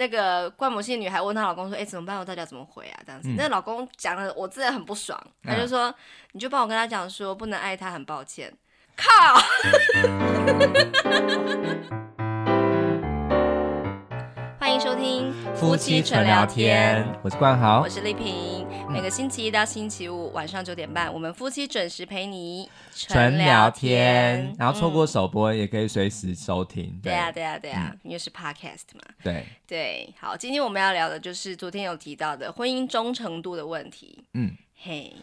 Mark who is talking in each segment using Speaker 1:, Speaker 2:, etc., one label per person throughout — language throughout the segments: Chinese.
Speaker 1: 那个怪母性女孩问她老公说：“哎，怎么办？我到底要怎么回啊？”这样子，嗯、那老公讲的，我真的很不爽，他就说：“嗯、你就帮我跟他讲说，不能爱他，很抱歉。”靠！收听
Speaker 2: 夫妻纯聊天，我是冠豪，
Speaker 1: 我是丽萍。嗯、每个星期一到星期五晚上九点半，我们夫妻准时陪你
Speaker 2: 纯聊天。然后错过首播也可以随时收听。
Speaker 1: 对啊，对啊，对啊，因为是 podcast 嘛。
Speaker 2: 对
Speaker 1: 对，好，今天我们要聊的就是昨天有提到的婚姻忠诚度的问题。嗯，嘿。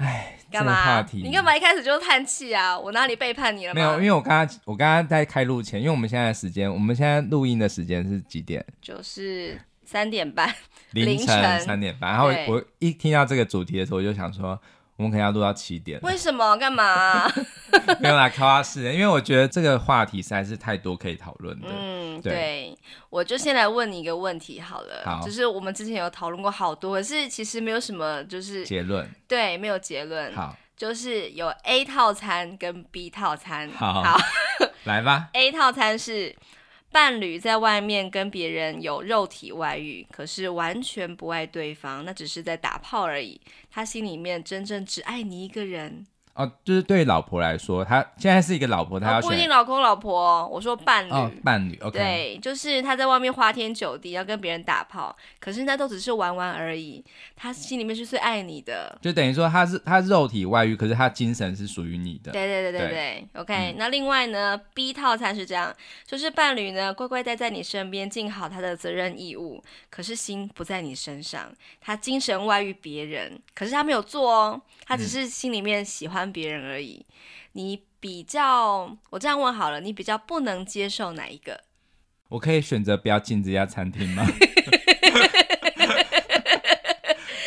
Speaker 2: 哎，
Speaker 1: 干嘛？你干嘛一开始就叹气啊？我哪里背叛你了吗？
Speaker 2: 没有，因为我刚刚我刚刚在开录前，因为我们现在的时间，我们现在录音的时间是几点？
Speaker 1: 就是三点半，
Speaker 2: 凌晨三点半。然后我一听到这个主题的时候，我就想说，我们可能要录到七点。
Speaker 1: 为什么？干嘛？
Speaker 2: 没有啦，开花式。因为我觉得这个话题实在是太多可以讨论的。
Speaker 1: 嗯，对。对我就先来问你一个问题好了，好，就是我们之前有讨论过好多，可是其实没有什么就是
Speaker 2: 结论，
Speaker 1: 对，没有结论。
Speaker 2: 好，
Speaker 1: 就是有 A 套餐跟 B 套餐。
Speaker 2: 好，好来吧。
Speaker 1: A 套餐是伴侣在外面跟别人有肉体外遇，可是完全不爱对方，那只是在打炮而已，他心里面真正只爱你一个人。
Speaker 2: 哦，就是对老婆来说，她现在是一个老婆，她要、哦、不一定
Speaker 1: 老公老婆，我说伴侣，
Speaker 2: 哦、伴侣
Speaker 1: 对，就是他在外面花天酒地，要跟别人打炮，可是那都只是玩玩而已，他心里面是最爱你的，
Speaker 2: 就等于说他是他肉体外遇，可是他精神是属于你的，
Speaker 1: 对对对对对，对，OK，、嗯、那另外呢，B 套餐是这样，就是伴侣呢乖乖待在你身边，尽好他的责任义务，可是心不在你身上，他精神外遇别人，可是他没有做哦，他只是心里面喜欢。别人而已，你比较，我这样问好了，你比较不能接受哪一个？
Speaker 2: 我可以选择不要进这家餐厅吗？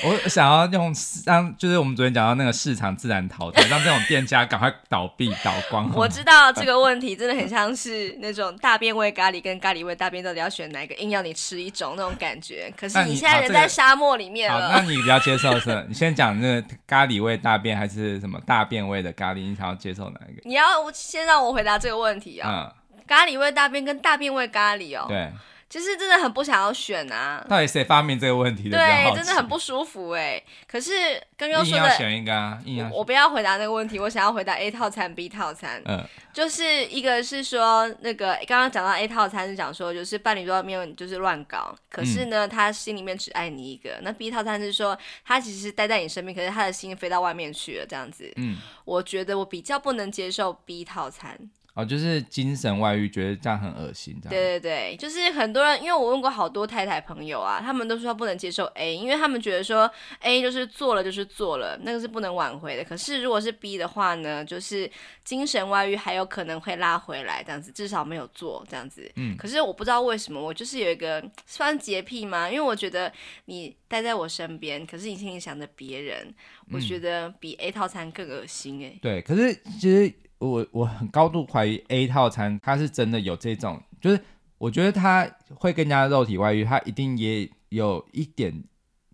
Speaker 2: 我想要用让，就是我们昨天讲到那个市场自然淘汰，让这种店家赶快倒闭倒光。
Speaker 1: 我知道这个问题真的很像是那种大便味咖喱跟咖喱味大便到底要选哪一个，硬要你吃一种那种感觉。可是你现在人在沙漠里面了。
Speaker 2: 好，那你比较接受是？你先讲那个咖喱味大便还是什么大便味的咖喱？你想要接受哪一个？
Speaker 1: 你要先让我回答这个问题啊。嗯，咖喱味大便跟大便味咖喱哦。
Speaker 2: 对。
Speaker 1: 其实真的很不想要选啊！
Speaker 2: 到底谁发明这个问题的？
Speaker 1: 对，真的很不舒服哎。可是刚刚说的，
Speaker 2: 硬要选一个啊，硬要选。
Speaker 1: 我不要回答那个问题，我想要回答 A 套餐、B 套餐。嗯，就是一个是说那个刚刚讲到 A 套餐是讲说，就是伴侣在外面就是乱搞，可是呢，他心里面只爱你一个。那 B 套餐是说，他其实待在你身边，可是他的心飞到外面去了，这样子。嗯，我觉得我比较不能接受 B 套餐。
Speaker 2: 哦，就是精神外遇，觉得这样很恶心，这样。
Speaker 1: 对对对，就是很多人，因为我问过好多太太朋友啊，他们都说不能接受 A，因为他们觉得说 A 就是做了就是做了，那个是不能挽回的。可是如果是 B 的话呢，就是精神外遇还有可能会拉回来，这样子至少没有做这样子。嗯。可是我不知道为什么，我就是有一个算洁癖吗？因为我觉得你待在我身边，可是你心里想着别人，我觉得比 A 套餐更恶心哎、欸。
Speaker 2: 对，可是其实。我我很高度怀疑 A 套餐，他是真的有这种，就是我觉得他会跟人家肉体外遇，他一定也有一点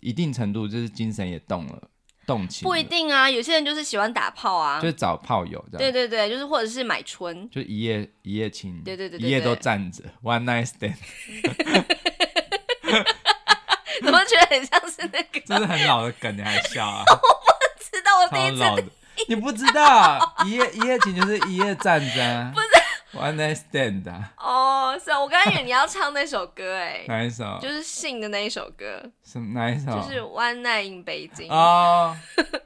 Speaker 2: 一定程度，就是精神也动了，动情。
Speaker 1: 不一定啊，有些人就是喜欢打炮啊，
Speaker 2: 就是找炮友这样。
Speaker 1: 对对对，就是或者是买春，
Speaker 2: 就一夜一夜情，
Speaker 1: 对对对，对，对，
Speaker 2: 一夜都站着，one night stand。
Speaker 1: 怎么觉得很像是那个？
Speaker 2: 这是很老的梗，你还笑啊？
Speaker 1: 我不知道，我第一次。
Speaker 2: 你不知道，一夜一夜情就是一夜战争，one night stand
Speaker 1: 哦，是啊，我刚才以为你要唱那首歌哎，
Speaker 2: 哪一首？
Speaker 1: 就是信的那一首歌，
Speaker 2: 什么哪一首？
Speaker 1: 就是 One Night in 北京
Speaker 2: 哦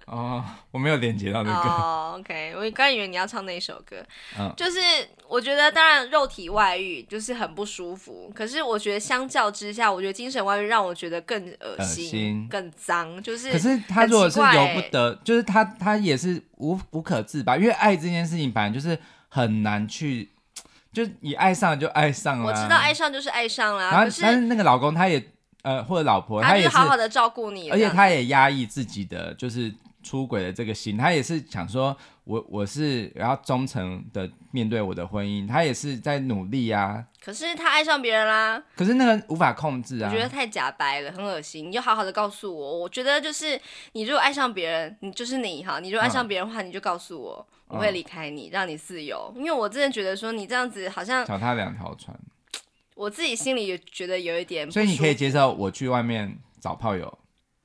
Speaker 2: 哦，我没有连接到那个。
Speaker 1: 哦，OK，我刚以为你要唱那一首歌，嗯，就是我觉得当然肉体外遇就是很不舒服，可是我觉得相较之下，我觉得精神外遇让我觉得更恶心、心更脏，就是。
Speaker 2: 可是他如果是由不得，就是他他也是无无可自拔，因为爱这件事情本来就是很难去。就你爱上就爱上了，
Speaker 1: 我知道爱上就是爱上了。
Speaker 2: 然后，但是那个老公他也呃，或者老婆，
Speaker 1: 他
Speaker 2: 也是
Speaker 1: 好好的照顾你，
Speaker 2: 而且他也压抑自己的就是出轨的这个心，他也是想说，我我是要忠诚的面对我的婚姻，他也是在努力啊。
Speaker 1: 可是他爱上别人啦，
Speaker 2: 可是那个无法控制啊，
Speaker 1: 我觉得太假掰了，很恶心。你就好好的告诉我，我觉得就是你如果爱上别人，你就是你哈，你如果爱上别人的话，嗯、你就告诉我，我会离开你，嗯、让你自由。因为我真的觉得说你这样子好像
Speaker 2: 脚踏两条船。
Speaker 1: 我自己心里也觉得有一点，
Speaker 2: 所以你可以接受我去外面找炮友，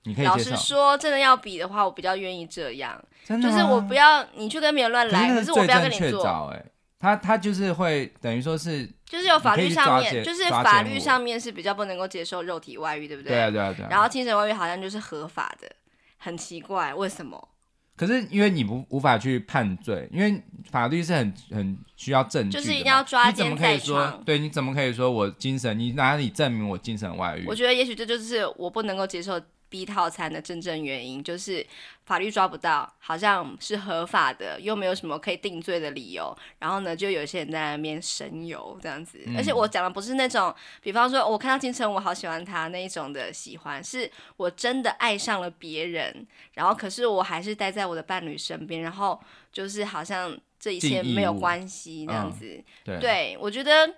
Speaker 2: 你可以。
Speaker 1: 老实说，真的要比的话，我比较愿意这样，
Speaker 2: 真的
Speaker 1: 就是我不要你去跟别人乱来，可是我不要跟你做。
Speaker 2: 哎，他他就是会等于说是，
Speaker 1: 就是有法律上面，就是法律上面是比较不能够接受肉体外遇，对不对？
Speaker 2: 对啊对啊对啊。
Speaker 1: 然后精神外遇好像就是合法的，很奇怪，为什么？
Speaker 2: 可是因为你不无法去判罪，因为法律是很很需要证据，
Speaker 1: 就是一定要抓奸在床。
Speaker 2: 对，你怎么可以说我精神？你哪里证明我精神外遇？
Speaker 1: 我觉得也许这就是我不能够接受。B 套餐的真正原因就是法律抓不到，好像是合法的，又没有什么可以定罪的理由。然后呢，就有些人在那边神游这样子。嗯、而且我讲的不是那种，比方说我看到金城，我好喜欢他那一种的喜欢，是我真的爱上了别人，然后可是我还是待在我的伴侣身边，然后就是好像这一切没有关系这样子。嗯、对，对，我觉得。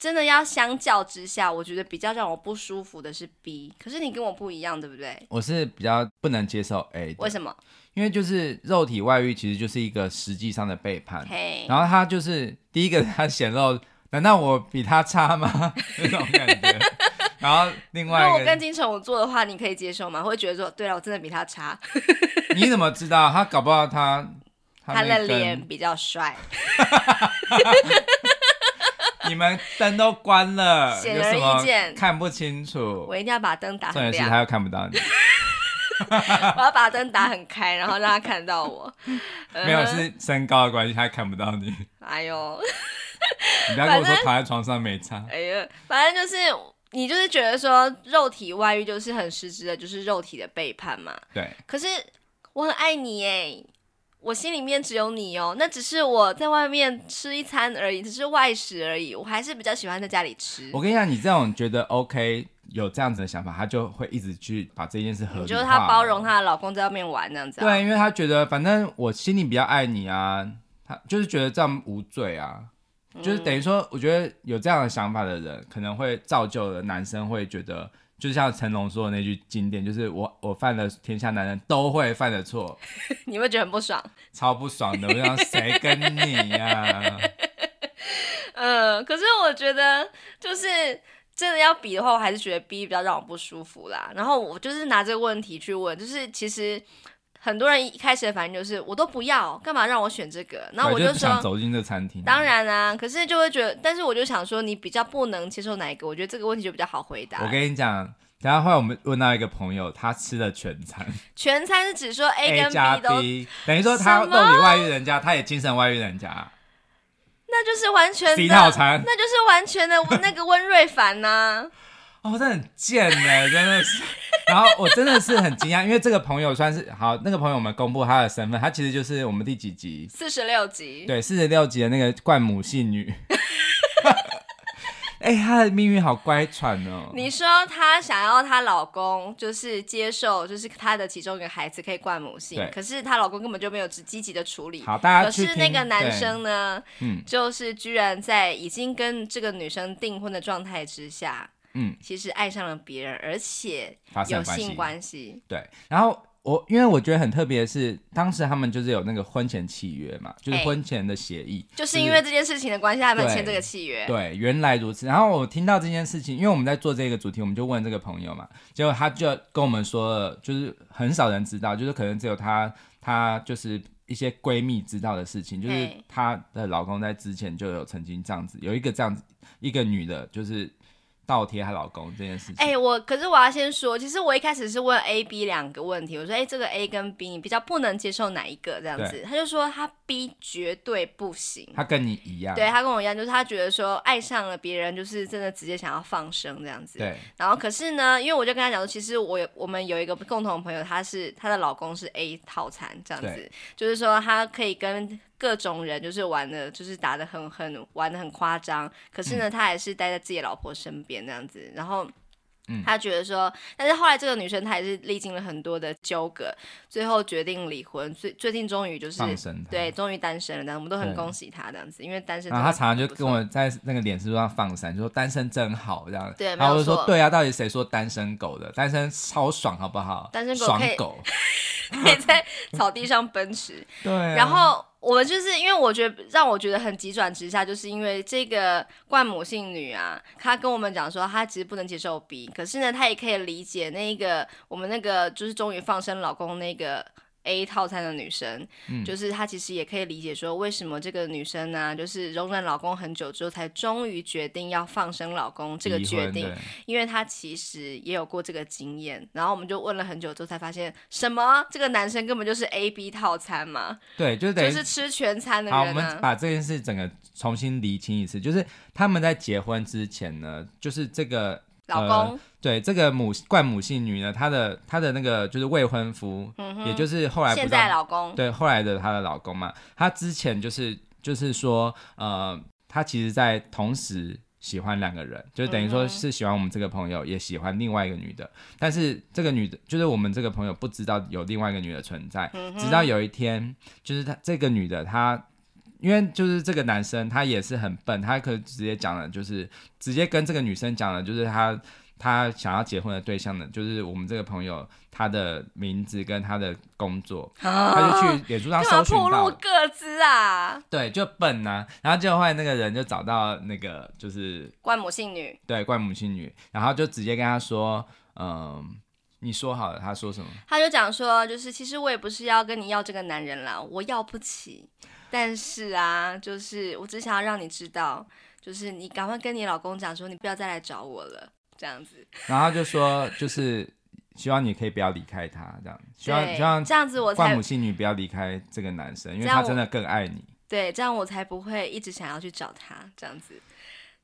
Speaker 1: 真的要相较之下，我觉得比较让我不舒服的是 B，可是你跟我不一样，对不对？
Speaker 2: 我是比较不能接受 A，
Speaker 1: 为什么？
Speaker 2: 因为就是肉体外遇其实就是一个实际上的背叛.然后他就是第一个他显露，难道我比他差吗？那种感觉。然后另外，如果
Speaker 1: 我跟金城武做的话，你可以接受吗？会觉得说，对了，我真的比他差。
Speaker 2: 你怎么知道？他搞不好他
Speaker 1: 他，他的脸比较帅。
Speaker 2: 你们灯都关了，
Speaker 1: 显而易见，
Speaker 2: 看不清楚。
Speaker 1: 我一定要把灯打很亮，
Speaker 2: 他又看不到你。
Speaker 1: 我要把灯打很开，然后让他看到我。
Speaker 2: 没有，是身高的关系，他看不到你。
Speaker 1: 哎呦，
Speaker 2: 你不要跟我说躺在床上没差。
Speaker 1: 哎呀，反正就是你就是觉得说肉体外遇就是很实质的，就是肉体的背叛嘛。
Speaker 2: 对。
Speaker 1: 可是我很爱你耶。我心里面只有你哦，那只是我在外面吃一餐而已，只是外食而已。我还是比较喜欢在家里吃。
Speaker 2: 我跟你讲，你这种觉得 OK，有这样子的想法，他就会一直去把这件事合理化。
Speaker 1: 就是她包容她的老公在外面玩那样子啊。
Speaker 2: 对，因为她觉得反正我心里比较爱你啊，她就是觉得这样无罪啊，就是等于说，我觉得有这样的想法的人，可能会造就了男生会觉得。就像成龙说的那句经典，就是我我犯了天下男人都会犯的错，
Speaker 1: 你会觉得很不爽，
Speaker 2: 超不爽的。我想谁跟你呀、啊？
Speaker 1: 嗯，可是我觉得就是真的要比的话，我还是觉得 B 比较让我不舒服啦。然后我就是拿这个问题去问，就是其实。很多人一开始的反应就是我都不要，干嘛让我选这个？然后我就想
Speaker 2: 走进这餐厅。
Speaker 1: 当然啊，可是就会觉得，但是我就想说，你比较不能接受哪一个？我觉得这个问题就比较好回答。
Speaker 2: 我跟你讲，等下后来我们问到一个朋友，他吃了全餐。
Speaker 1: 全餐是指说 A 跟 B 都
Speaker 2: B，等于说他肉体外遇人家，他也精神外遇人家。
Speaker 1: 那就是完全的
Speaker 2: 餐，
Speaker 1: 那就是完全的那个温瑞凡呐、啊。
Speaker 2: 哦，这很贱呢，真的是。然后我真的是很惊讶，因为这个朋友算是好，那个朋友我们公布他的身份，他其实就是我们第几集？
Speaker 1: 四十六集。
Speaker 2: 对，四十六集的那个冠母系女。哎、欸，她的命运好乖舛哦。
Speaker 1: 你说她想要她老公就是接受，就是她的其中一个孩子可以冠母姓，可是她老公根本就没有积极的处理。
Speaker 2: 好，大家。
Speaker 1: 可是那个男生呢，嗯，就是居然在已经跟这个女生订婚的状态之下。嗯，其实爱上了别人，而且有性关系。
Speaker 2: 对，然后我因为我觉得很特别的是，当时他们就是有那个婚前契约嘛，就是婚前的协议，
Speaker 1: 欸，就是因为这件事情的关系，他们签这个契约。
Speaker 2: 对，原来如此。然后我听到这件事情，因为我们在做这个主题，我们就问这个朋友嘛，结果他就跟我们说了，就是很少人知道，就是可能只有他，他就是一些闺蜜知道的事情，就是她的老公在之前就有曾经这样子，有一个这样子一个女的，就是。倒贴她老公这件事情，
Speaker 1: 哎、欸，我可是我要先说，其实我一开始是问 A、B 两个问题，我说，哎、欸，这个 A 跟 B 你比较不能接受哪一个这样子？他就说他 B 绝对不行，
Speaker 2: 他跟你一样，
Speaker 1: 对，他跟我一样，就是他觉得说爱上了别人，就是真的直接想要放生这样子。对，然后可是呢，因为我就跟他讲说，其实我有我们有一个共同朋友，她是她的老公是 A 套餐这样子，就是说他可以跟。各种人就是玩的，就是打的很很玩的很夸张，可是呢，嗯、他还是待在自己老婆身边那样子，然后，他觉得说，但是后来这个女生她也是历经了很多的纠葛，最后决定离婚，最最近终于就是对，终于单身了，但我们都很恭喜她这样子，因为单身。然后
Speaker 2: 他常常就跟我在那个脸书上放闪，就说单身真好这样，
Speaker 1: 对，
Speaker 2: 然后我就说对啊，到底谁说单身狗的？单身超爽好不好？
Speaker 1: 单身狗
Speaker 2: 爽狗，
Speaker 1: 可以在草地上奔驰，
Speaker 2: 对、啊，
Speaker 1: 然后。我们就是因为我觉得让我觉得很急转直下，就是因为这个冠母性女啊，她跟我们讲说她其实不能接受 B，可是呢，她也可以理解那个我们那个就是终于放生老公那个。A 套餐的女生，嗯、就是她其实也可以理解说，为什么这个女生呢、啊，就是容忍老公很久之后，才终于决定要放生老公这个决定，因为她其实也有过这个经验。然后我们就问了很久之后，才发现什么？这个男生根本就是 A B 套餐嘛？
Speaker 2: 对，就是等于
Speaker 1: 就是吃全餐的人、啊。
Speaker 2: 好，我们把这件事整个重新厘清一次，就是他们在结婚之前呢，就是这个。
Speaker 1: 老公、呃、
Speaker 2: 对这个母冠母姓女呢，她的她的那个就是未婚夫，嗯、也就是后来
Speaker 1: 现在老公。
Speaker 2: 对后来的她的老公嘛，她之前就是就是说呃，她其实在同时喜欢两个人，就等于说是喜欢我们这个朋友，嗯、也喜欢另外一个女的，但是这个女的就是我们这个朋友不知道有另外一个女的存在，嗯、直到有一天就是她这个女的她。因为就是这个男生，他也是很笨，他可以直接讲了，就是直接跟这个女生讲了，就是他他想要结婚的对象呢，就是我们这个朋友他的名字跟他的工作，啊、他就去脸书上搜寻到，
Speaker 1: 各自啊，
Speaker 2: 对，就笨呐、啊，然后就后来那个人就找到那个就是
Speaker 1: 怪母性女，
Speaker 2: 对，怪母性女，然后就直接跟他说，嗯，你说好了，他说什么？
Speaker 1: 他就讲说，就是其实我也不是要跟你要这个男人啦，我要不起。但是啊，就是我只想要让你知道，就是你赶快跟你老公讲说，你不要再来找我了，这样子。
Speaker 2: 然后就说，就是希望你可以不要离开他，这样。希望希望
Speaker 1: 这样子，我
Speaker 2: 冠母性女不要离开这个男生，因为他真的更爱你。
Speaker 1: 对，这样我才不会一直想要去找他，这样子。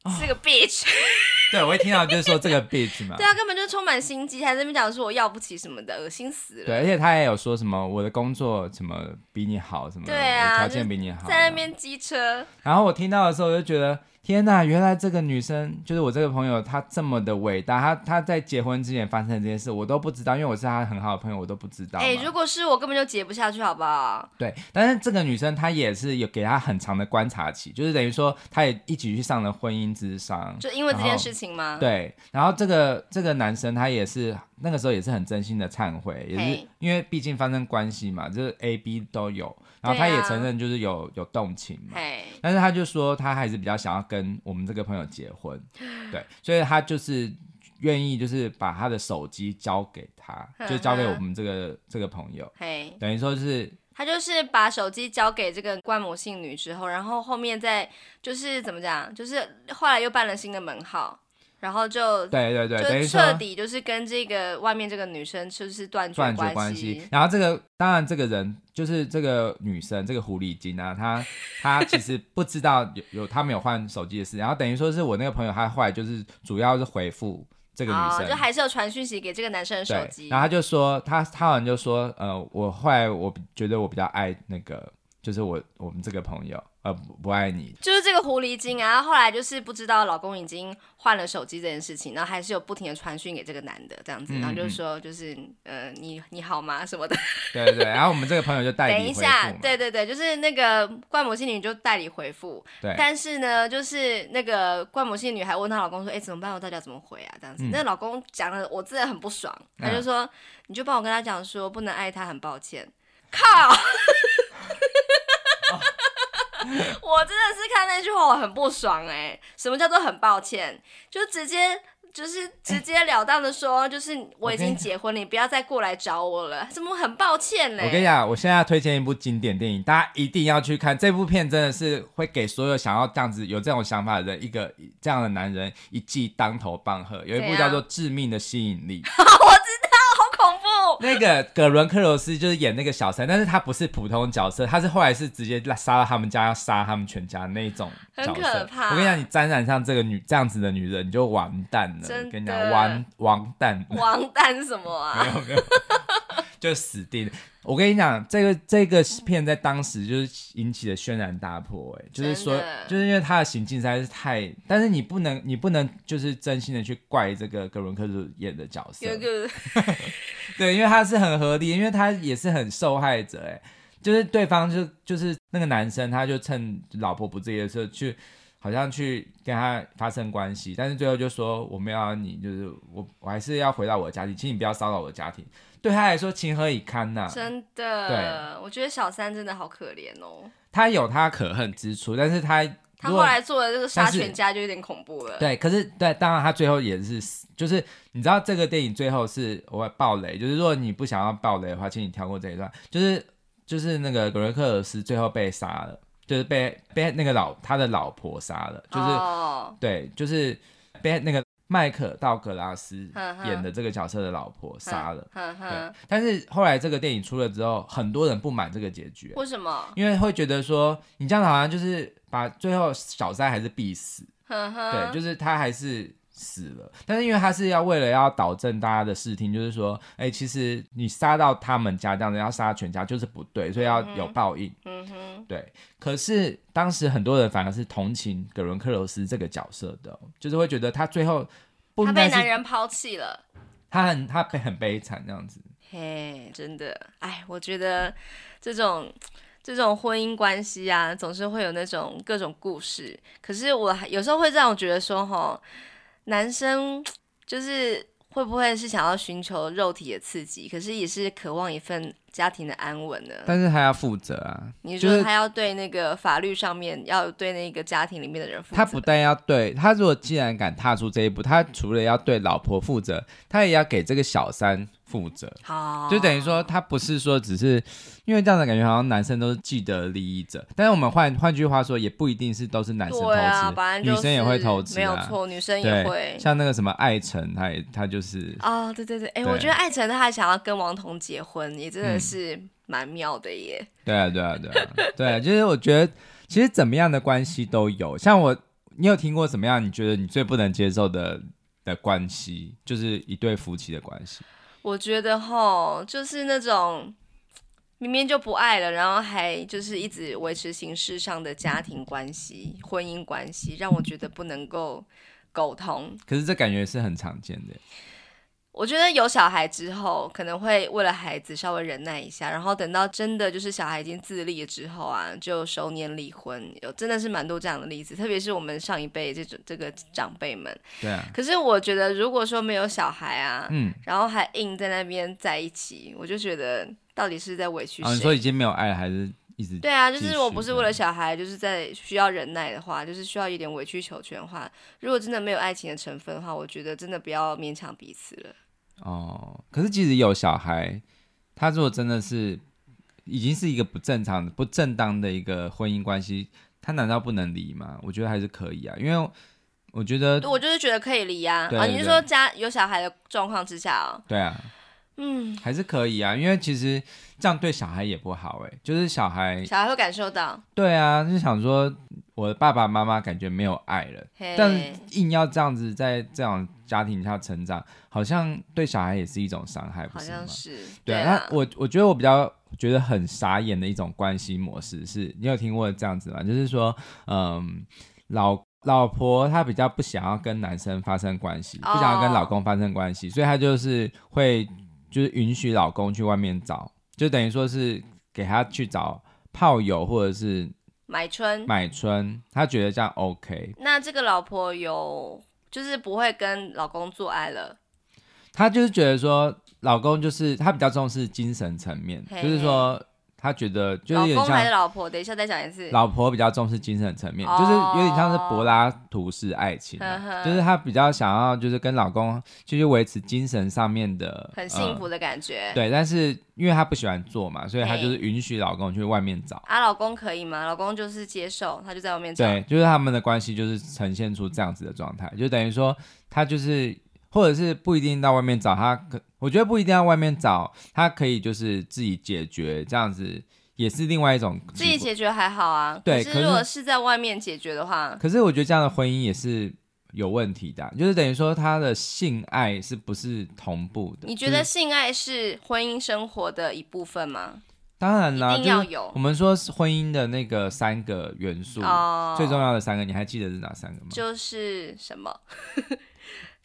Speaker 1: 是个 bitch，
Speaker 2: 对，我一听到就是说这个 bitch 嘛，
Speaker 1: 对啊，根本就充满心机，还在那边讲说我要不起什么的，恶心死了。
Speaker 2: 对，而且他也有说什么我的工作什么比你好什么，
Speaker 1: 对啊，
Speaker 2: 条件比你好，
Speaker 1: 在那边机车。
Speaker 2: 然后我听到的时候我就觉得。天呐，原来这个女生就是我这个朋友，她这么的伟大。她她在结婚之前发生的这件事，我都不知道，因为我是她很好的朋友，我都不知道。哎、
Speaker 1: 欸，如果是我，根本就结不下去，好不好？
Speaker 2: 对，但是这个女生她也是有给她很长的观察期，就是等于说她也一起去上了婚姻之商，
Speaker 1: 就因为这件事情吗？
Speaker 2: 对，然后这个这个男生他也是那个时候也是很真心的忏悔，也是因为毕竟发生关系嘛，就是 A B 都有。然后他也承认，就是有、啊、有动情嘛，嘿。但是他就说他还是比较想要跟我们这个朋友结婚，对，所以他就是愿意就是把他的手机交给他，就交给我们这个这个朋友，嘿。等于说是
Speaker 1: 他就是把手机交给这个观摩性女之后，然后后面再就是怎么讲，就是后来又办了新的门号。然后就
Speaker 2: 对对对，
Speaker 1: 就彻底就是跟这个外面这个女生就是断绝关系。关系。
Speaker 2: 然后这个当然这个人就是这个女生这个狐狸精啊，她 她其实不知道有有她没有换手机的事。然后等于说是我那个朋友，他后来就是主要是回复这个女生，
Speaker 1: 哦、就还是有传讯息给这个男生的手机。
Speaker 2: 然后他就说他他好像就说呃，我后来我觉得我比较爱那个就是我我们这个朋友。呃，不爱你，
Speaker 1: 就是这个狐狸精啊。后来就是不知道老公已经换了手机这件事情，然后还是有不停的传讯给这个男的这样子，嗯、然后就说，就是呃，你你好吗什么的。
Speaker 2: 对对对，然后我们这个朋友就代理回复。等一下，
Speaker 1: 对对对，就是那个冠母姓女就代理回复。对。但是呢，就是那个怪母姓女还问她老公说：“哎，怎么办？我到底要怎么回啊？”这样子，嗯、那老公讲了，我真的很不爽，他就说：“嗯、你就帮我跟他讲说，不能爱他，很抱歉。”靠。我真的是看那句话我很不爽哎、欸，什么叫做很抱歉？就直接就是直截了当的说，欸、就是我已经结婚了，你不要再过来找我了。怎么很抱歉呢？
Speaker 2: 我跟你讲，我现在要推荐一部经典电影，大家一定要去看。这部片真的是会给所有想要这样子有这种想法的人一个这样的男人一记当头棒喝。有一部叫做《致命的吸引力》。那个葛伦克罗斯就是演那个小三，但是他不是普通角色，他是后来是直接杀到他们家要杀他们全家那一种角色。很可怕。我跟你讲，你沾染上这个女这样子的女人，你就完蛋了。真的。跟你讲，完完蛋。
Speaker 1: 完蛋什么啊？
Speaker 2: 没有没有。就死定了！我跟你讲，这个这个片在当时就是引起了轩然大波，哎，就是说，就是因为他的行径实在是太……但是你不能，你不能就是真心的去怪这个格伦克鲁演的角色，对，因为他是很合理，因为他也是很受害者，哎，就是对方就就是那个男生，他就趁老婆不注意的时候去，好像去跟他发生关系，但是最后就说我没有要你，就是我我还是要回到我的家庭，请你不要骚扰我的家庭。对他来说情何以堪呐、啊？
Speaker 1: 真的，
Speaker 2: 对，
Speaker 1: 我觉得小三真的好可怜哦。
Speaker 2: 他有他可恨之处，但是他
Speaker 1: 他后来做的这个杀全家就有点恐怖了。
Speaker 2: 对，可是对，当然他最后也是死，就是你知道这个电影最后是我会爆雷，就是如果你不想要爆雷的话，请你跳过这一段，就是就是那个格瑞克尔斯最后被杀了，就是被被那个老他的老婆杀了，就是、oh. 对，就是被那个。麦克道格拉斯演的这个角色的老婆杀了，对。但是后来这个电影出了之后，很多人不满这个结局。
Speaker 1: 为什么？
Speaker 2: 因为会觉得说，你这样好像就是把最后小三还是必死，对，就是他还是。死了，但是因为他是要为了要导正大家的视听，就是说，哎、欸，其实你杀到他们家这样子，要杀全家就是不对，所以要有报应。
Speaker 1: 嗯哼，
Speaker 2: 对。可是当时很多人反而是同情葛伦克罗斯这个角色的，就是会觉得他最后不
Speaker 1: 他被男人抛弃了，
Speaker 2: 他很他很很悲惨这样子。
Speaker 1: 嘿，真的，哎，我觉得这种这种婚姻关系啊，总是会有那种各种故事。可是我有时候会让我觉得说，哈。男生就是会不会是想要寻求肉体的刺激，可是也是渴望一份家庭的安稳呢？
Speaker 2: 但是他要负责啊！
Speaker 1: 你说他要对那个法律上面，就是、要对那个家庭里面的人负责。
Speaker 2: 他不但要对他，如果既然敢踏出这一步，他除了要对老婆负责，他也要给这个小三。负责，
Speaker 1: 好，
Speaker 2: 就等于说他不是说只是因为这样的感觉，好像男生都是既得利益者。但是我们换换句话说，也不一定是都是男生投资，
Speaker 1: 啊就是、
Speaker 2: 女生也会投资、啊，
Speaker 1: 没有错，女生也会。
Speaker 2: 像那个什么艾辰，他也他就是
Speaker 1: 哦，对对对，哎、欸，我觉得艾辰他还想要跟王彤结婚，也真的是蛮妙的耶。
Speaker 2: 嗯、对啊，对啊，对啊，对啊，就是我觉得其实怎么样的关系都有。像我，你有听过怎么样？你觉得你最不能接受的的关系，就是一对夫妻的关系？
Speaker 1: 我觉得哈，就是那种明明就不爱了，然后还就是一直维持形式上的家庭关系、婚姻关系，让我觉得不能够沟通。
Speaker 2: 可是这感觉是很常见的。
Speaker 1: 我觉得有小孩之后，可能会为了孩子稍微忍耐一下，然后等到真的就是小孩已经自立了之后啊，就熟年离婚，有真的是蛮多这样的例子，特别是我们上一辈这种这个长辈们。
Speaker 2: 对啊。
Speaker 1: 可是我觉得，如果说没有小孩啊，
Speaker 2: 嗯，
Speaker 1: 然后还硬在那边在一起，我就觉得到底是在委屈谁？
Speaker 2: 哦，你说已经没有爱了，还是一直？
Speaker 1: 对啊，就是我不是为了小孩，就是在需要忍耐的话，就是需要一点委曲求全的话，如果真的没有爱情的成分的话，我觉得真的不要勉强彼此了。
Speaker 2: 哦，可是即使有小孩，他如果真的是已经是一个不正常的、不正当的一个婚姻关系，他难道不能离吗？我觉得还是可以啊，因为我觉得
Speaker 1: 我就是觉得可以离啊。
Speaker 2: 对对对
Speaker 1: 啊，你是说家有小孩的状况之下哦？
Speaker 2: 对啊，嗯，还是可以啊，因为其实这样对小孩也不好哎，就是小孩
Speaker 1: 小孩会感受到，
Speaker 2: 对啊，就想说我的爸爸妈妈感觉没有爱了，但硬要这样子在这样。家庭下成长，好像对小孩也是一种伤害，不是吗？
Speaker 1: 好像是。
Speaker 2: 对，那、啊、我我觉得我比较觉得很傻眼的一种关系模式是，你有听过这样子吗？就是说，嗯，老老婆她比较不想要跟男生发生关系，不想要跟老公发生关系，oh. 所以她就是会就是允许老公去外面找，就等于说是给他去找炮友或者是
Speaker 1: 买春
Speaker 2: 买春，他觉得这样 OK。
Speaker 1: 那这个老婆有？就是不会跟老公做爱了，
Speaker 2: 她就是觉得说，老公就是她比较重视精神层面，嘿嘿就是说她觉得就是有点像老公
Speaker 1: 还是老婆，等一下再讲一次，
Speaker 2: 老婆比较重视精神层面，哦，就是有点像是柏拉图式爱情，啊呵呵，就是她比较想要就是跟老公继续维持精神上面的
Speaker 1: 很幸福的感觉，
Speaker 2: 呃，对，但是因为她不喜欢做嘛，所以她就是允许老公去外面找。
Speaker 1: 啊，老公可以吗？老公就是接受，他就在外面找。
Speaker 2: 对，就是他们的关系就是呈现出这样子的状态，就等于说他就是。或者是不一定到外面找他，可我觉得不一定要外面找，他可以就是自己解决，这样子也是另外一种。
Speaker 1: 自己解决还好啊，对。可是如果是在外面解决的话，
Speaker 2: 可是我觉得这样的婚姻也是有问题的，就是等于说他的性爱是不是同步的？
Speaker 1: 你觉得性爱是婚姻生活的一部分吗？
Speaker 2: 当然啦，
Speaker 1: 一定要有。
Speaker 2: 我们说是婚姻的那个三个元素，哦，最重要的三个，你还记得是哪三个吗？
Speaker 1: 就是什么？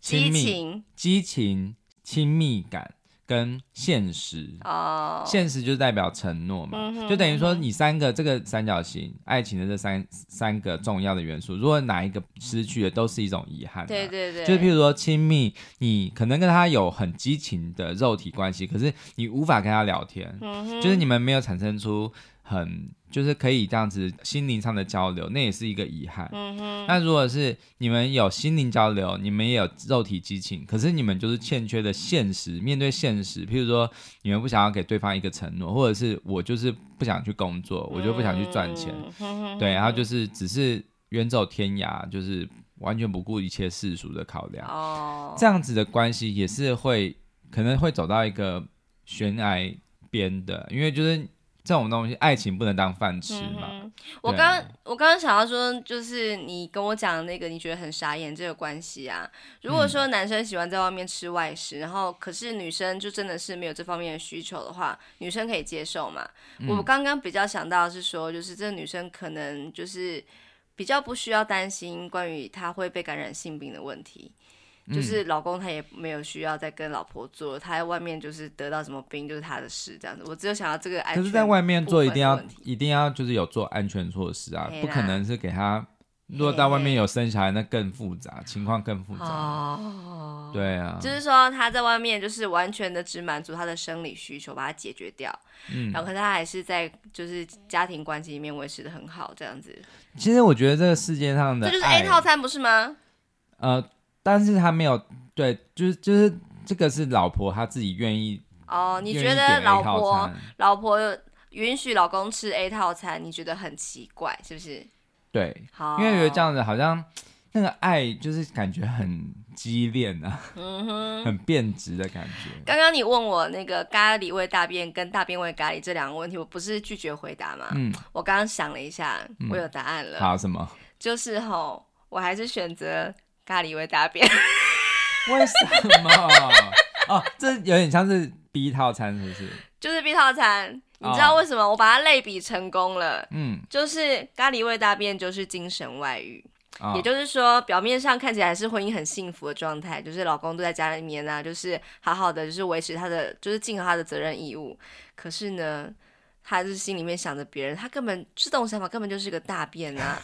Speaker 2: 亲密、
Speaker 1: 激情、
Speaker 2: 激情、亲密感跟现实。
Speaker 1: 哦，
Speaker 2: 现实就代表承诺嘛，嗯、就等于说你三个这个三角形爱情的这三三个重要的元素，如果哪一个失去了，都是一种遗憾。
Speaker 1: 对对对，
Speaker 2: 就譬如说亲密，你可能跟他有很激情的肉体关系，可是你无法跟他聊天，嗯、就是你们没有产生出很就是可以这样子心灵上的交流，那也是一个遗憾。
Speaker 1: 嗯哼。
Speaker 2: 那如果是你们有心灵交流，你们也有肉体激情，可是你们就是欠缺的现实，面对现实，譬如说你们不想要给对方一个承诺，或者是我就是不想去工作，我就不想去赚钱，
Speaker 1: 嗯、
Speaker 2: 对，然后就是只是远走天涯，就是完全不顾一切世俗的考量。
Speaker 1: 哦。
Speaker 2: 这样子的关系也是会可能会走到一个悬崖边的，因为就是。这种东西，爱情不能当饭吃嘛。
Speaker 1: 嗯、我刚、啊、我刚刚想要说，就是你跟我讲的那个，你觉得很傻眼这个关系啊。如果说男生喜欢在外面吃外食，嗯、然后可是女生就真的是没有这方面的需求的话，女生可以接受嘛？嗯、我刚刚比较想到的是说，就是这个女生可能就是比较不需要担心关于她会被感染性病的问题。就是老公他也没有需要再跟老婆做，他在外面就是得到什么病就是他的事这样子。我只有想要这个安全。可是在外面做
Speaker 2: 一定要一定要就是有做安全措施啊，不可能是给他。如果到外面有生小孩，那更复杂，情况更复杂。哦，对啊。
Speaker 1: 就是说他在外面就是完全的只满足他的生理需求，把它解决掉。嗯。然后可是他还是在就是家庭关系里面维持的很好这样子。
Speaker 2: 其实我觉得这个世界上的
Speaker 1: 这就是 A 套餐不是吗？
Speaker 2: 呃。但是他没有对，就是就是这个是老婆他自己愿意
Speaker 1: 哦。你觉得老婆老婆允许老公吃 A 套餐，你觉得很奇怪是不是？
Speaker 2: 对，好，因为觉得这样子好像那个爱就是感觉很激烈啊，嗯哼，很变质的感觉。
Speaker 1: 刚刚你问我那个咖喱味大便跟大便味咖喱这两个问题，我不是拒绝回答吗？嗯，我刚刚想了一下，我有答案了。
Speaker 2: 好，什么？
Speaker 1: 就是吼，我还是选择。咖喱味大便，
Speaker 2: 为什么？哦，这有点像是 B 套餐，是不是？
Speaker 1: 就是 B 套餐，你知道为什么？我把它类比成功了。嗯，就是咖喱味大便就是精神外遇，哦、也就是说，表面上看起来是婚姻很幸福的状态，就是老公都在家里面啊，就是好好的，就是维持他的，就是尽好他的责任义务。可是呢？他就是心里面想着别人，他根本自动想法根本就是个大便啊。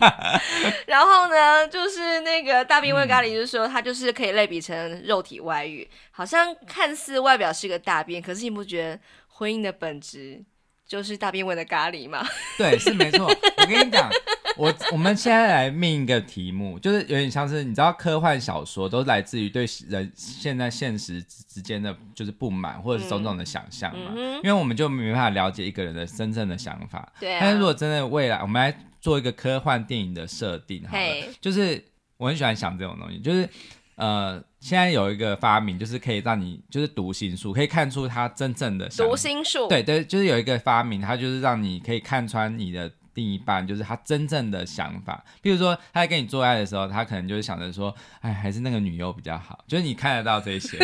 Speaker 1: 然后呢，就是那个大便味咖喱，就是说他就是可以类比成肉体外遇，好像看似外表是个大便，可是你不觉得婚姻的本质就是大便味的咖喱吗？
Speaker 2: 对，是没错。我跟你讲。我我们现在来命一个题目，就是有点像是你知道科幻小说都来自于对人现在现实之间的就是不满或者是种种的想象嘛，嗯嗯、因为我们就没办法了解一个人的真正的想法。对、啊。但是如果真的未来我们来做一个科幻电影的设定，好了，就是我很喜欢想这种东西，就是呃，现在有一个发明，就是可以让你就是读心术，可以看出他真正的。
Speaker 1: 读心术。对
Speaker 2: 对，就是有一个发明，它就是让你可以看穿你的。另一半就是他真正的想法，比如说他在跟你做爱的时候，他可能就是想着说，哎，还是那个女优比较好，就是你看得到这些。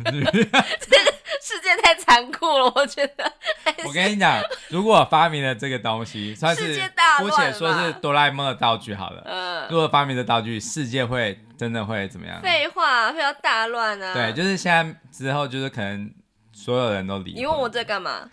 Speaker 2: 这个
Speaker 1: 世界太残酷了，我觉得。
Speaker 2: 我跟你讲，如果我发明了这个东西，算是姑且说是哆啦 A 梦的道具好了。嗯。如果发明的道具，世界会真的会怎么样？
Speaker 1: 废话，会要大乱啊！
Speaker 2: 对，就是现在之后，就是可能所有人都离。
Speaker 1: 你问我这干嘛？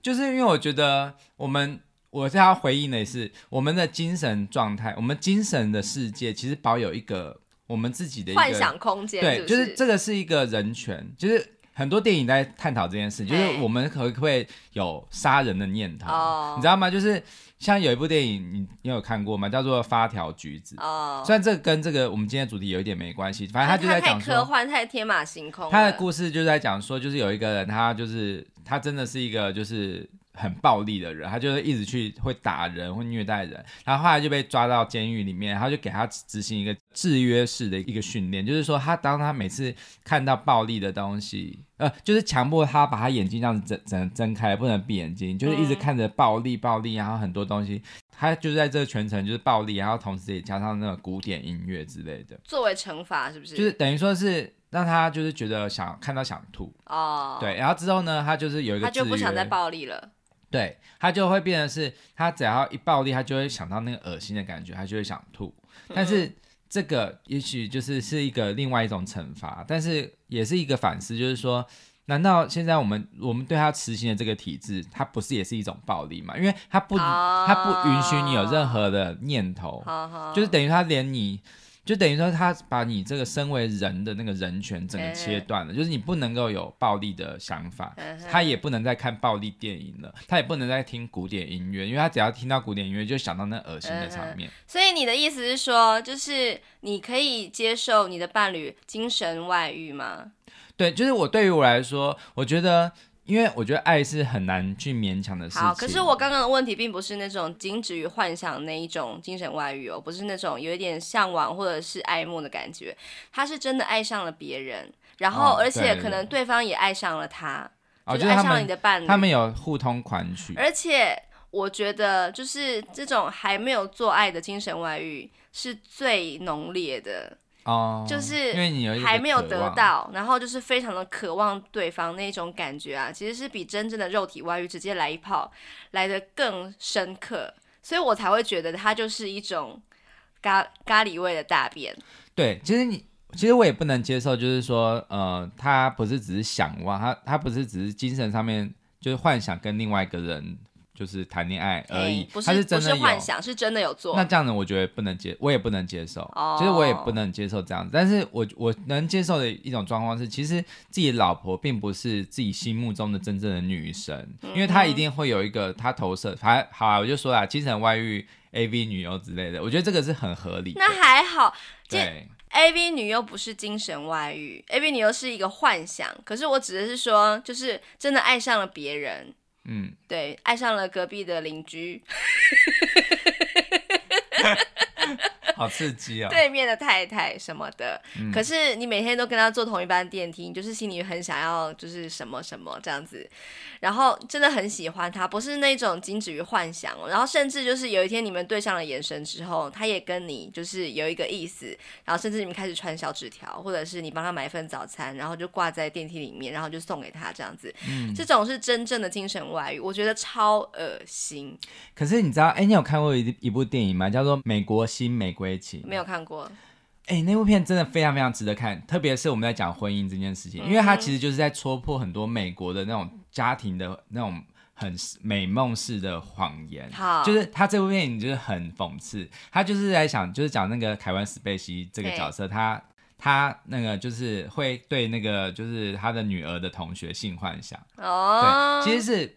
Speaker 2: 就是因为我觉得我们。我在要回应的是，我们的精神状态，我们精神的世界其实保有一个我们自己的一个
Speaker 1: 幻想空间。
Speaker 2: 对，就是这个是一个人权，就是很多电影在探讨这件事，就是我们可不可以有杀人的念头？哦，你知道吗？就是像有一部电影，你你有看过吗？叫做《发条橘子》。哦，虽然这个跟这个我们今天的主题有一点没关系，反正他就在
Speaker 1: 讲科幻，太天马行空。
Speaker 2: 他的故事就在讲说，就是有一个人，他就是他真的是一个就是。很暴力的人，他就是一直去会打人，会虐待人，然后后来就被抓到监狱里面，然后就给他执行一个制约式的一个训练，就是说他当他每次看到暴力的东西，呃，就是强迫他把他眼睛这样子睁睁睁开，不能闭眼睛，就是一直看着暴力暴力，然后很多东西，他就在这个全程就是暴力，然后同时也加上那个古典音乐之类的，
Speaker 1: 作为惩罚是不是？
Speaker 2: 就是等于说是让他就是觉得想看到想吐哦，对，然后之后呢，他就是有一个他
Speaker 1: 就不想再暴力了。
Speaker 2: 对，他就会变成是，他只要一暴力，他就会想到那个恶心的感觉，他就会想吐。但是这个也许就是是一个另外一种惩罚，但是也是一个反思，就是说，难道现在我们我们对他实行的这个体制，它不是也是一种暴力吗？因为他不，他不允许你有任何的念头，就是等于他连你。就等于说他把你这个身为人的那个人权整个切断了，就是你不能够有暴力的想法，他也不能再看暴力电影了，他也不能再听古典音乐，因为他只要听到古典音乐就想到那恶心的场面。
Speaker 1: 所以你的意思是说，就是你可以接受你的伴侣精神外遇吗？
Speaker 2: 对，就是我对于我来说，我觉得。因为我觉得爱是很难去勉强的事情。
Speaker 1: 好，可是我刚刚的问题并不是那种仅止于幻想那一种精神外遇哦，不是那种有一点向往或者是爱慕的感觉，他是真的爱上了别人，然后而且可能对方也爱上了他，哦、就是爱上了你的伴侣，
Speaker 2: 他们有互通款曲。
Speaker 1: 而且我觉得就是这种还没有做爱的精神外遇是最浓烈的。
Speaker 2: 哦，
Speaker 1: 就是因为你还没有得到，然后就是非常的渴望对方那种感觉啊，其实是比真正的肉体外遇直接来一炮来的更深刻，所以我才会觉得它就是一种咖咖喱味的大便。
Speaker 2: 对，其实你其实我也不能接受，就是说，呃，他不是只是想望，他他不是只是精神上面就是幻想跟另外一个人。就是谈恋爱而已，
Speaker 1: 不是，
Speaker 2: 他是真的有，
Speaker 1: 不是幻想，是真的有做。
Speaker 2: 那这样子，我觉得不能接，我也不能接受。哦，其实我也不能接受这样子。但是我我能接受的一种状况是，其实自己老婆并不是自己心目中的真正的女神，嗯、因为她一定会有一个她投射。还好啊，我就说啦，精神外遇、AV 女优之类的，我觉得这个是很合理的。
Speaker 1: 那还好，
Speaker 2: 对
Speaker 1: ，AV 女优不是精神外遇，AV 女优是一个幻想。可是我指的是说，就是真的爱上了别人。
Speaker 2: 嗯，
Speaker 1: 对，爱上了隔壁的邻居。
Speaker 2: 好刺激哦！
Speaker 1: 对面的太太什么的，
Speaker 2: 嗯、
Speaker 1: 可是你每天都跟他坐同一班电梯，你就是心里很想要，就是什么什么这样子，然后真的很喜欢他，不是那种仅止于幻想，然后甚至就是有一天你们对上了眼神之后，他也跟你就是有一个意思，然后甚至你们开始传小纸条，或者是你帮他买一份早餐，然后就挂在电梯里面，然后就送给他这样子，
Speaker 2: 嗯，
Speaker 1: 这种是真正的精神外遇，我觉得超恶心。
Speaker 2: 可是你知道，哎，你有看过一一部电影吗？叫做《美国新
Speaker 1: 没有看过，
Speaker 2: 哎、欸，那部片真的非常非常值得看，特别是我们在讲婚姻这件事情，因为它其实就是在戳破很多美国的那种家庭的那种很美梦式的谎言。
Speaker 1: 好，
Speaker 2: 就是他这部电影就是很讽刺，他就是在想，就是讲那个凯文·史贝西这个角色，他他那个就是会对那个就是他的女儿的同学性幻想。
Speaker 1: 哦，
Speaker 2: 对，其实是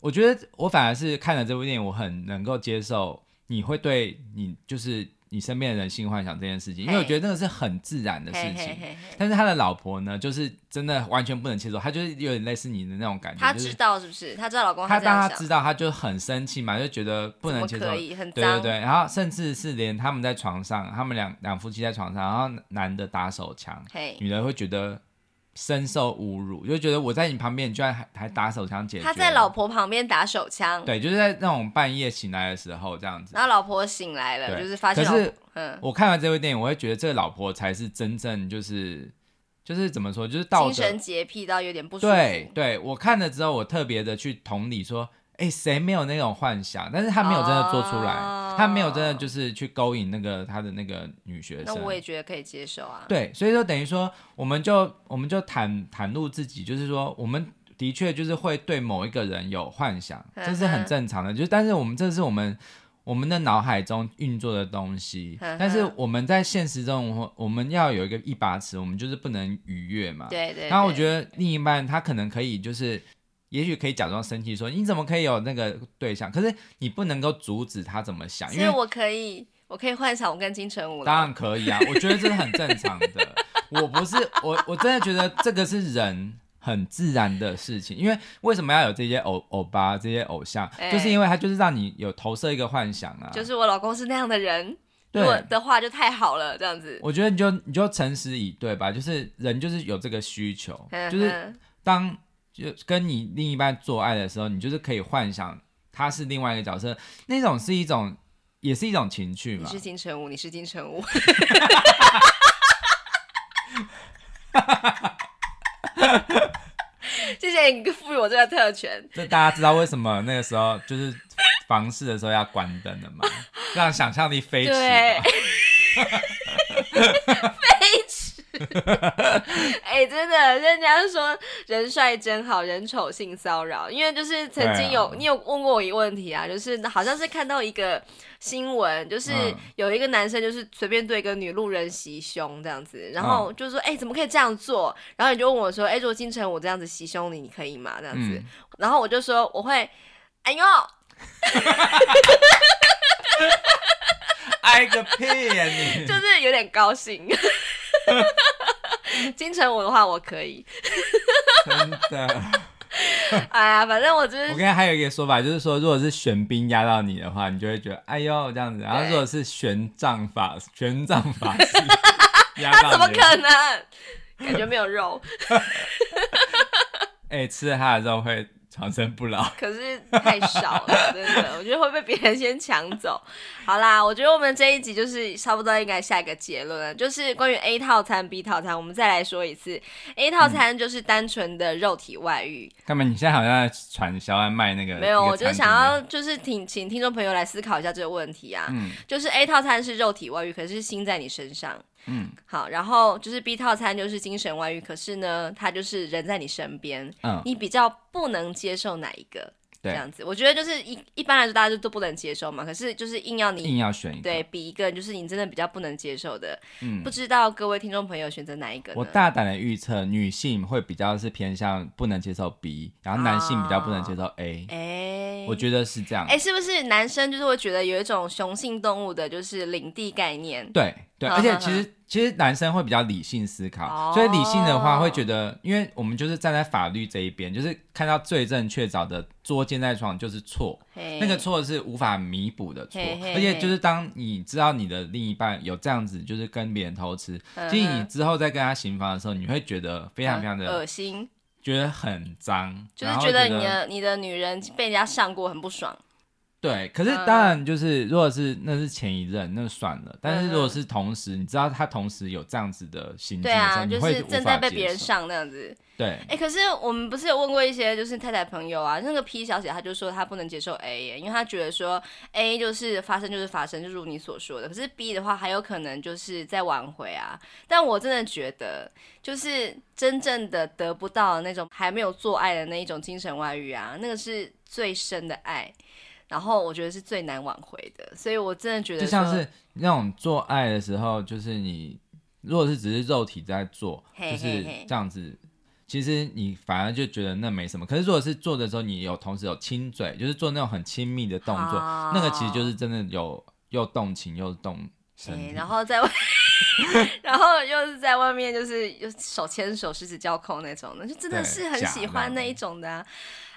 Speaker 2: 我觉得我反而是看了这部电影，我很能够接受你会对你就是。你身边的人性幻想这件事情，因为我觉得那个是很自然的事情。
Speaker 1: 嘿嘿嘿嘿，
Speaker 2: 但是他的老婆呢，就是真的完全不能接受，他就是有点类似你的那种感觉。
Speaker 1: 他知道是不是？他知道老公
Speaker 2: 他当他知道，他就很生气嘛，就觉得不能接受。对对对，然后甚至是连他们在床上，他们两两夫妻在床上，然后男的打手枪，女的会觉得。深受侮辱，就觉得我在你旁边，你居然还还打手枪解决。
Speaker 1: 他在老婆旁边打手枪，
Speaker 2: 对，就是在那种半夜醒来的时候这样子。
Speaker 1: 然后老婆醒来了，就是发现。可是，嗯，
Speaker 2: 我看完这部电影，我会觉得这个老婆才是真正就是就是怎么说，就是道德
Speaker 1: 精神洁癖到有点不舒服。
Speaker 2: 对，对我看了之后，我特别的去同理说。哎，谁没有那种幻想？但是他没有真的做出来，哦、他没有真的就是去勾引那个他的那个女学生。
Speaker 1: 那我也觉得可以接受啊。
Speaker 2: 对，所以说等于说，我们就我们就袒袒露自己，就是说，我们的确就是会对某一个人有幻想，这是很正常的。就是但是我们这是我们我们的脑海中运作的东西，但是我们在现实中，我们要有一个一把尺，我们就是不能逾越嘛。
Speaker 1: 对，对对。
Speaker 2: 然后我觉得另一半他可能可以就是。也许可以假装生气，说你怎么可以有那个对象？可是你不能够阻止他怎么想，因为
Speaker 1: 我可以，我可以幻想我跟金城武。
Speaker 2: 当然可以啊，我觉得这是很正常的。我不是 我，我真的觉得这个是人很自然的事情。因为为什么要有这些偶偶巴这些偶像？欸、就是因为他就是让你有投射一个幻想啊。
Speaker 1: 就是我老公是那样的人，
Speaker 2: 对
Speaker 1: 我的话就太好了，这样子。
Speaker 2: 我觉得你就你就诚实以对吧？就是人就是有这个需求，呵呵就是当。就跟你另一半做爱的时候，你就是可以幻想他是另外一个角色，那种是一种，也是一种情趣嘛。
Speaker 1: 你是金城武，你是金城武。谢谢你赋予我这个特权。
Speaker 2: 这大家知道为什么那个时候就是房事的时候要关灯的吗？让想象力
Speaker 1: 飞起。对。哎、欸，真的，人家说人帅真好人丑性骚扰，因为就是曾经有、啊、你有问过我一个问题啊，就是好像是看到一个新闻，就是有一个男生就是随便对一个女路人袭胸这样子，然后就说哎、欸、怎么可以这样做？然后你就问我说哎、欸、如果金城我这样子袭胸你，你可以吗？这样子，嗯、然后我就说我会，哎呦，
Speaker 2: 挨个屁呀、啊、你，
Speaker 1: 就是有点高兴。金城武的话，我可以。
Speaker 2: 真的。
Speaker 1: 哎呀，反正我就是。
Speaker 2: 我刚才还有一个说法，就是说，如果是玄彬压到你的话，你就会觉得哎呦这样子。然后如果是玄奘法玄奘法师
Speaker 1: 他怎么可能？感觉没有肉。
Speaker 2: 哎、欸，吃了他的肉会。长生不老，
Speaker 1: 可是太少了，真的，我觉得会被别人先抢走。好啦，我觉得我们这一集就是差不多应该下一个结论了，就是关于 A 套餐、B 套餐，我们再来说一次。A 套餐就是单纯的肉体外遇。干、
Speaker 2: 嗯、嘛？你现在好像在传销在卖那个？
Speaker 1: 没有，我就想要就是请请听众朋友来思考一下这个问题啊。嗯，就是 A 套餐是肉体外遇，可是心在你身上。嗯，好，然后就是 B 套餐就是精神外遇，可是呢，他就是人在你身边，嗯，你比较不能接受哪一个？对，这样子，我觉得就是一一般来说大家就都不能接受嘛，可是就是硬要你
Speaker 2: 硬要选一个，
Speaker 1: 对，比一个就是你真的比较不能接受的，嗯，不知道各位听众朋友选择哪一个？
Speaker 2: 我大胆的预测，女性会比较是偏向不能接受 B，然后男性比较不能接受 A，哎、哦，我觉得是这样，
Speaker 1: 哎，是不是男生就是会觉得有一种雄性动物的就是领地概念？
Speaker 2: 对。对，而且其实其实男生会比较理性思考，哦，所以理性的话会觉得，因为我们就是站在法律这一边，就是看到罪证确凿的捉奸在床就是错，那个错是无法弥补的错，而且就是。当你知道你的另一半有这样子，就是跟别人偷吃，其实你之后再跟他行房的时候，你会觉得非常非常的恶心，觉得很脏，
Speaker 1: 就是觉得你的你的女人被人家上过很不爽。
Speaker 2: 对，可是当然就是，如果是那是前一任，那算了。但是如果是同时，你知道他同时有这样子的行径的时候，
Speaker 1: 啊，就是正在被别人上那样子。
Speaker 2: 对，
Speaker 1: 哎、欸，可是我们不是有问过一些就是太太朋友啊，那个 P 小姐她就说她不能接受 A 耶，因为她觉得说 A 就是发生就是发生，就如你所说的。可是 B 的话还有可能就是在挽回啊。但我真的觉得，就是真正的得不到的那种还没有做爱的那一种精神外遇啊，那个是最深的爱。然后我觉得是最难挽回的，所以我真的觉得
Speaker 2: 就像是那种做爱的时候，就是你如果是只是肉体在做，就是这样子，其实你反而就觉得那没什么。可是如果是做的时候，你有同时有亲嘴，就是做那种很亲密的动作，那个其实就是真的有又动情又动身体，
Speaker 1: 然后在外。然后又是在外面，就是又手牵手、十指交扣那种的，就真的是很喜欢那一种的、啊。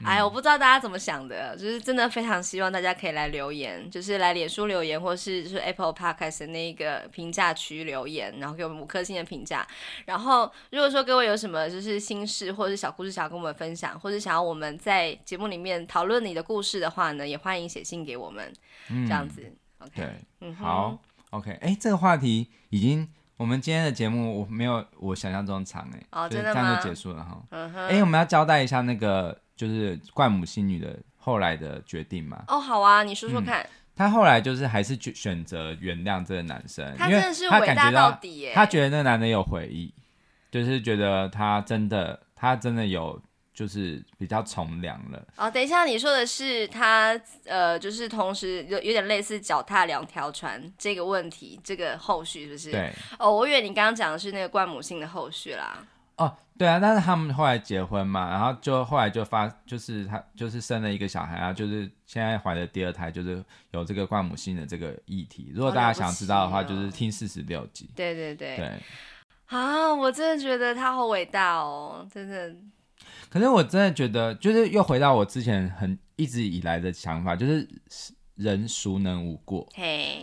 Speaker 1: 哎，我不知道大家怎么想的，就是真的非常希望大家可以来留言，就是来脸书留言，或是就是 Apple Podcast 的那个评价区留言，然后给我们五颗星的评价。然后如果说各位有什么就是心事或者是小故事想要跟我们分享，或者想要我们在节目里面讨论你的故事的话呢，也欢迎写信给我们，嗯、这样子。OK，
Speaker 2: 嗯，好。OK，哎，这个话题已经，我们今天的节目我没有我想象中长哎，
Speaker 1: 哦，真
Speaker 2: 的吗？这样就结束了哈。嗯哼，哎，我们要交代一下那个就是怪母心女的后来的决定嘛？
Speaker 1: 哦，好啊，你说说看。
Speaker 2: 他、嗯、后来就是还是选择原谅这个男生，
Speaker 1: 他真的是伟大到底耶，
Speaker 2: 他觉得那个男的有回忆，就是觉得他真的，他真的有。就是比较从良了
Speaker 1: 哦。等一下，你说的是他呃，就是同时有有点类似脚踏两条船这个问题，这个后续是不是？
Speaker 2: 对。
Speaker 1: 哦，我以为你刚刚讲的是那个冠母性的后续啦。
Speaker 2: 哦，对啊，但是他们后来结婚嘛，然后就后来就发，就是他就是生了一个小孩啊，就是现在怀的第二胎，就是有这个冠母性的这个议题。如果大家想知道的话，就是听四十六集。
Speaker 1: 对对对。
Speaker 2: 对。
Speaker 1: 啊，我真的觉得他好伟大哦，真的。
Speaker 2: 可是我真的觉得，就是又回到我之前很一直以来的想法，就是人孰能无过？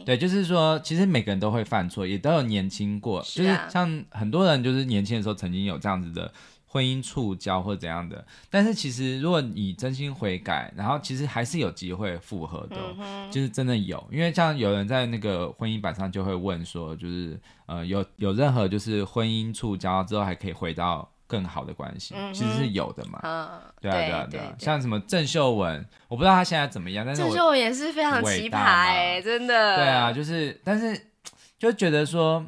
Speaker 2: 对，就是说，其实每个人都会犯错，也都有年轻过，是啊，就是像很多人就是年轻的时候曾经有这样子的婚姻触礁或怎样的，但是其实如果你真心悔改，然后其实还是有机会复合的，嗯，就是真的有，因为像有人在那个婚姻板上就会问说，就是呃有有任何就是婚姻触礁之后还可以回到。更好的关系、嗯、其实是有的嘛，嗯、对啊对啊对像什么郑秀文，我不知道他现在怎么样，但是郑秀文
Speaker 1: 也是非常奇葩哎、欸，真的。
Speaker 2: 对啊，就是，但是就觉得说，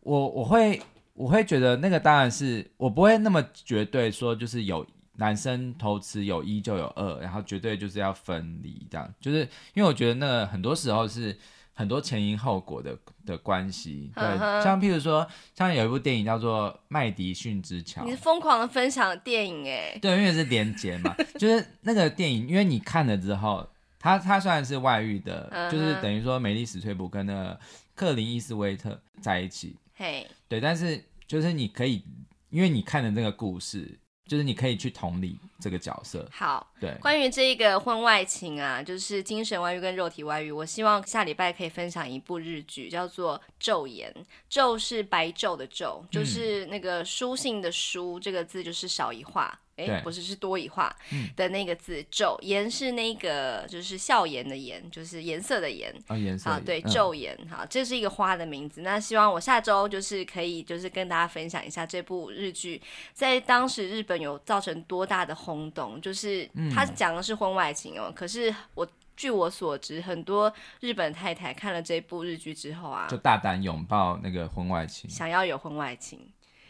Speaker 2: 我我会我会觉得那个当然是我不会那么绝对说就是有男生偷吃有一就有二，然后绝对就是要分离这样，就是因为我觉得那个很多时候是。很多前因后果的的关系，对，像譬如说，像有一部电影叫做《麦迪逊之桥》，
Speaker 1: 你是疯狂的分享电影哎，
Speaker 2: 对，因为是连结嘛，就是那个电影，因为你看了之后，他他虽然是外遇的，就是等于说梅丽史翠普跟那个克林伊斯威特在一起，
Speaker 1: 嘿，
Speaker 2: 对，但是就是你可以，因为你看的这个故事。就是你可以去同理这个角色。
Speaker 1: 好，
Speaker 2: 对，
Speaker 1: 关于这个婚外情啊，就是精神外遇跟肉体外遇，我希望下礼拜可以分享一部日剧，叫做《昼颜》。昼是白昼的昼，就是那个书信的书，这个字就是少一画。哎，欸、不是，是多一画的那个字，昼、嗯、颜是那个就是笑颜的颜，就是颜色的颜。
Speaker 2: 啊、哦，颜色。
Speaker 1: 好，对，昼颜，好，这是一个花的名字。那希望我下周就是可以，就是跟大家分享一下这部日剧，在当时日本有造成多大的轰动。就是他讲的是婚外情哦，嗯、可是我据我所知，很多日本太太看了这部日剧之后啊，
Speaker 2: 就大胆拥抱那个婚外情，
Speaker 1: 想要有婚外情。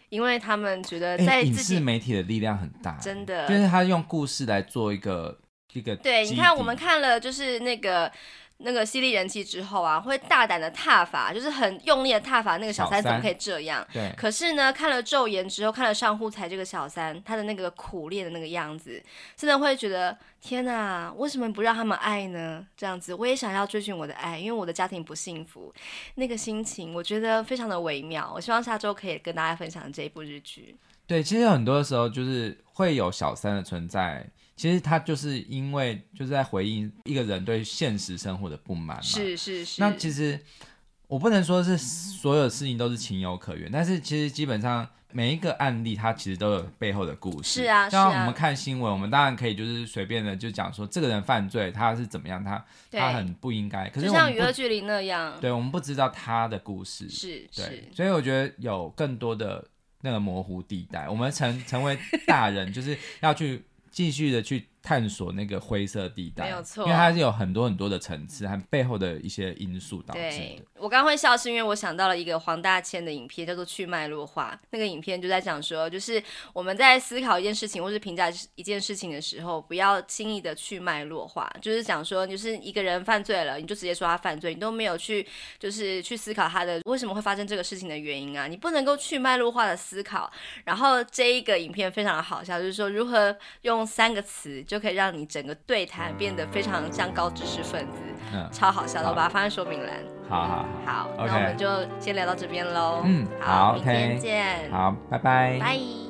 Speaker 1: 因为他们觉得在影视
Speaker 2: 媒体的力量很大，
Speaker 1: 真的，
Speaker 2: 就是他用故事来做一个一个。
Speaker 1: 对，你看我们看了就是那个。那个犀利人气之后啊，会大胆的踏伐，就是很用力的踏伐那个小三怎么可以这样？
Speaker 2: 对。
Speaker 1: 可是呢，看了昼颜之后，看了上户才这个小三，他的那个苦练的那个样子，真的会觉得天哪，为什么不让他们爱呢？这样子，我也想要追寻我的爱，因为我的家庭不幸福，那个心情我觉得非常的微妙。我希望下周可以跟大家分享这一部日剧。
Speaker 2: 对，其实很多的时候就是会有小三的存在。其实他就是因为就是在回应一个人对现实生活的不满嘛。
Speaker 1: 是是是。
Speaker 2: 那其实我不能说是所有事情都是情有可原，但是其实基本上每一个案例它其实都有背后的故事。
Speaker 1: 是啊，
Speaker 2: 像我们看新闻，我们当然可以就是随便的就讲说这个人犯罪他是怎么样，他他很不应该。可是
Speaker 1: 就像娱乐剧里那样。
Speaker 2: 对，我们不知道他的故事。
Speaker 1: 是。
Speaker 2: 对。
Speaker 1: 是
Speaker 2: 所以我觉得有更多的那个模糊地带，我们成成为大人 就是要去。继续的去探索那个灰色地带，没有错，因为它是有很多很多的层次和背后的一些因素导致的。对，
Speaker 1: 我刚刚会笑，是因为我想到了一个黄大千的影片，叫做《去脉络化》。那个影片就在讲说，就是我们在思考一件事情或是评价一件事情的时候，不要轻易的去脉络化。就是讲说，就是一个人犯罪了，你就直接说他犯罪，你都没有去就是去思考他的为什么会发生这个事情的原因啊，你不能够去脉络化的思考。然后这一个影片非常的好笑，就是说如何用三个词就可以让你整个对谈变得非常像高知识分子，嗯、超好笑的，我把它放在说明栏。
Speaker 2: 好好
Speaker 1: 好，那我们就先聊到这边喽。
Speaker 2: 嗯，好，
Speaker 1: 明天见。
Speaker 2: 好，拜拜。
Speaker 1: 拜。